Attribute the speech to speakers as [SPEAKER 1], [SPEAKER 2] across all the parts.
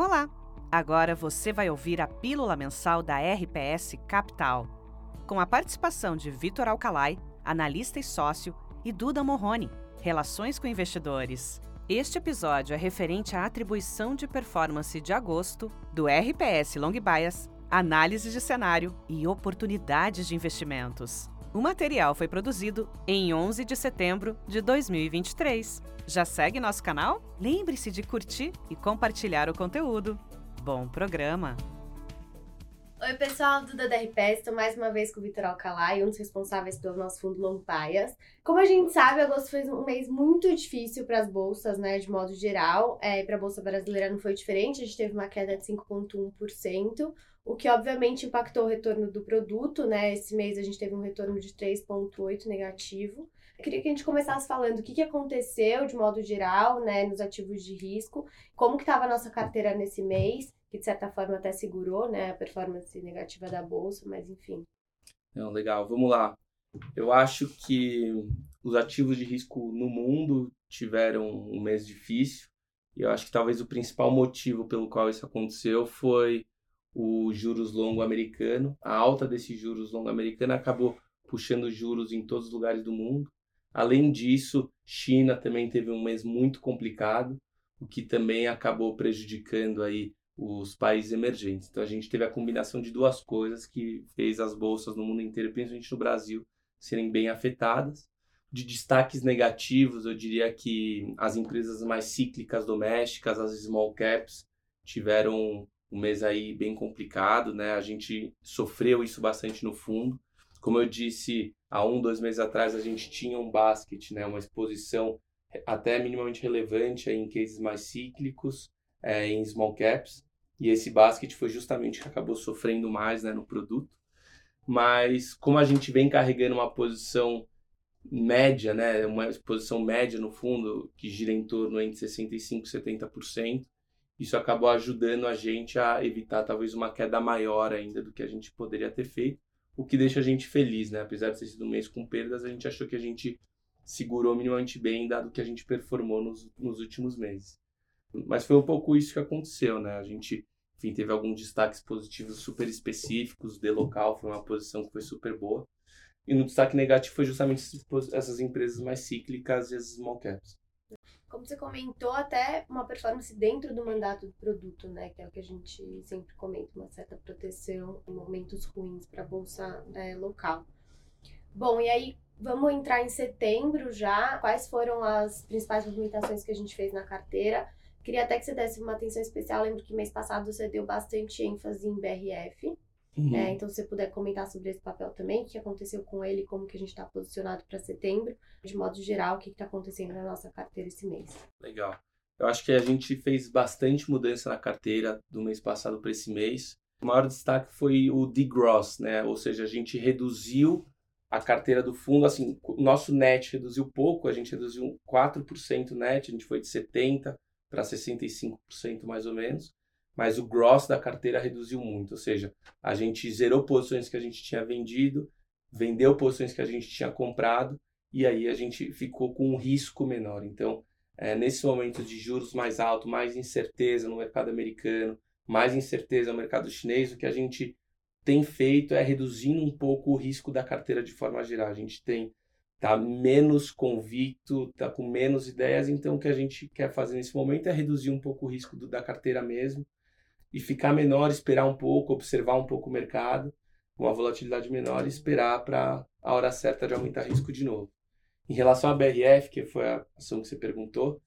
[SPEAKER 1] Olá! Agora você vai ouvir a pílula mensal da RPS Capital, com a participação de Vitor Alcalai, analista e sócio, e Duda Morrone, Relações com Investidores. Este episódio é referente à atribuição de performance de agosto do RPS Long Bias, análise de cenário e oportunidades de investimentos. O material foi produzido em 11 de setembro de 2023. Já segue nosso canal? Lembre-se de curtir e compartilhar o conteúdo. Bom programa!
[SPEAKER 2] Oi, pessoal, Duda da RPS, estou mais uma vez com o Vitor Alcalá, um dos responsáveis pelo nosso fundo Long Bias. Como a gente sabe, agosto foi um mês muito difícil para as bolsas, né, de modo geral. É, para a Bolsa Brasileira não foi diferente, a gente teve uma queda de 5,1%, o que obviamente impactou o retorno do produto, né? Esse mês a gente teve um retorno de 3,8% negativo. Eu queria que a gente começasse falando o que, que aconteceu de modo geral, né, nos ativos de risco, como que estava a nossa carteira nesse mês, que de certa forma até segurou, né, a performance negativa da bolsa, mas enfim.
[SPEAKER 3] Não, legal, vamos lá. Eu acho que os ativos de risco no mundo tiveram um mês difícil, e eu acho que talvez o principal motivo pelo qual isso aconteceu foi o juros longo americano. A alta desse juros longo americano acabou puxando juros em todos os lugares do mundo. Além disso, China também teve um mês muito complicado, o que também acabou prejudicando aí os países emergentes. Então a gente teve a combinação de duas coisas que fez as bolsas no mundo inteiro, principalmente no Brasil, serem bem afetadas. De destaques negativos, eu diria que as empresas mais cíclicas domésticas, as small caps, tiveram um mês aí bem complicado, né? A gente sofreu isso bastante no fundo. Como eu disse, há um, dois meses atrás a gente tinha um basket, né? Uma exposição até minimamente relevante em cases mais cíclicos, é, em small caps. E esse basket foi justamente que acabou sofrendo mais né, no produto. Mas como a gente vem carregando uma posição média, né, uma exposição média no fundo, que gira em torno entre 65% e 70%, isso acabou ajudando a gente a evitar talvez uma queda maior ainda do que a gente poderia ter feito, o que deixa a gente feliz, né? Apesar de ter sido um mês com perdas, a gente achou que a gente segurou minimamente bem, dado que a gente performou nos, nos últimos meses. Mas foi um pouco isso que aconteceu, né? A gente, enfim, teve alguns destaques positivos super específicos, de local foi uma posição que foi super boa. E no destaque negativo foi justamente essas empresas mais cíclicas e as small caps
[SPEAKER 2] como você comentou, até uma performance dentro do mandato do produto, né? Que é o que a gente sempre comenta, uma certa proteção em momentos ruins para a bolsa é, local. Bom, e aí vamos entrar em setembro já. Quais foram as principais movimentações que a gente fez na carteira? Queria até que você desse uma atenção especial. lembro que mês passado você deu bastante ênfase em BRF. Uhum. É, então, se você puder comentar sobre esse papel também, o que aconteceu com ele, como que a gente está posicionado para setembro, de modo geral, o que está acontecendo na nossa carteira esse mês.
[SPEAKER 3] Legal. Eu acho que a gente fez bastante mudança na carteira do mês passado para esse mês. O maior destaque foi o degross, né? Ou seja, a gente reduziu a carteira do fundo, assim, o nosso net reduziu pouco, a gente reduziu 4% net, a gente foi de 70 para 65% mais ou menos mas o gross da carteira reduziu muito, ou seja, a gente zerou posições que a gente tinha vendido, vendeu posições que a gente tinha comprado e aí a gente ficou com um risco menor. Então, é, nesse momento de juros mais alto, mais incerteza no mercado americano, mais incerteza no mercado chinês, o que a gente tem feito é reduzindo um pouco o risco da carteira de forma geral. A gente tem tá menos convicto, tá com menos ideias, então o que a gente quer fazer nesse momento é reduzir um pouco o risco do, da carteira mesmo e ficar menor, esperar um pouco, observar um pouco o mercado, uma volatilidade menor e esperar para a hora certa de aumentar risco de novo. Em relação à BRF, que foi a ação que você perguntou,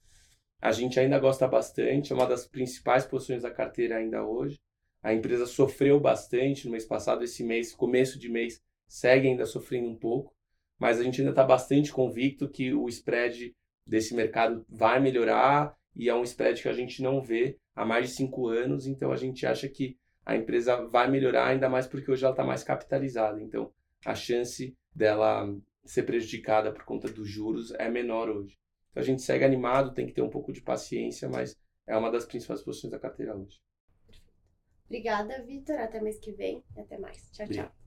[SPEAKER 3] a gente ainda gosta bastante, é uma das principais posições da carteira ainda hoje. A empresa sofreu bastante no mês passado, esse mês, começo de mês, segue ainda sofrendo um pouco, mas a gente ainda está bastante convicto que o spread desse mercado vai melhorar e é um spread que a gente não vê há mais de cinco anos, então a gente acha que a empresa vai melhorar, ainda mais porque hoje ela está mais capitalizada. Então, a chance dela ser prejudicada por conta dos juros é menor hoje. Então, a gente segue animado, tem que ter um pouco de paciência, mas é uma das principais posições da carteira hoje.
[SPEAKER 2] Obrigada, Vitor. Até mês que vem e até mais. Tchau, tchau.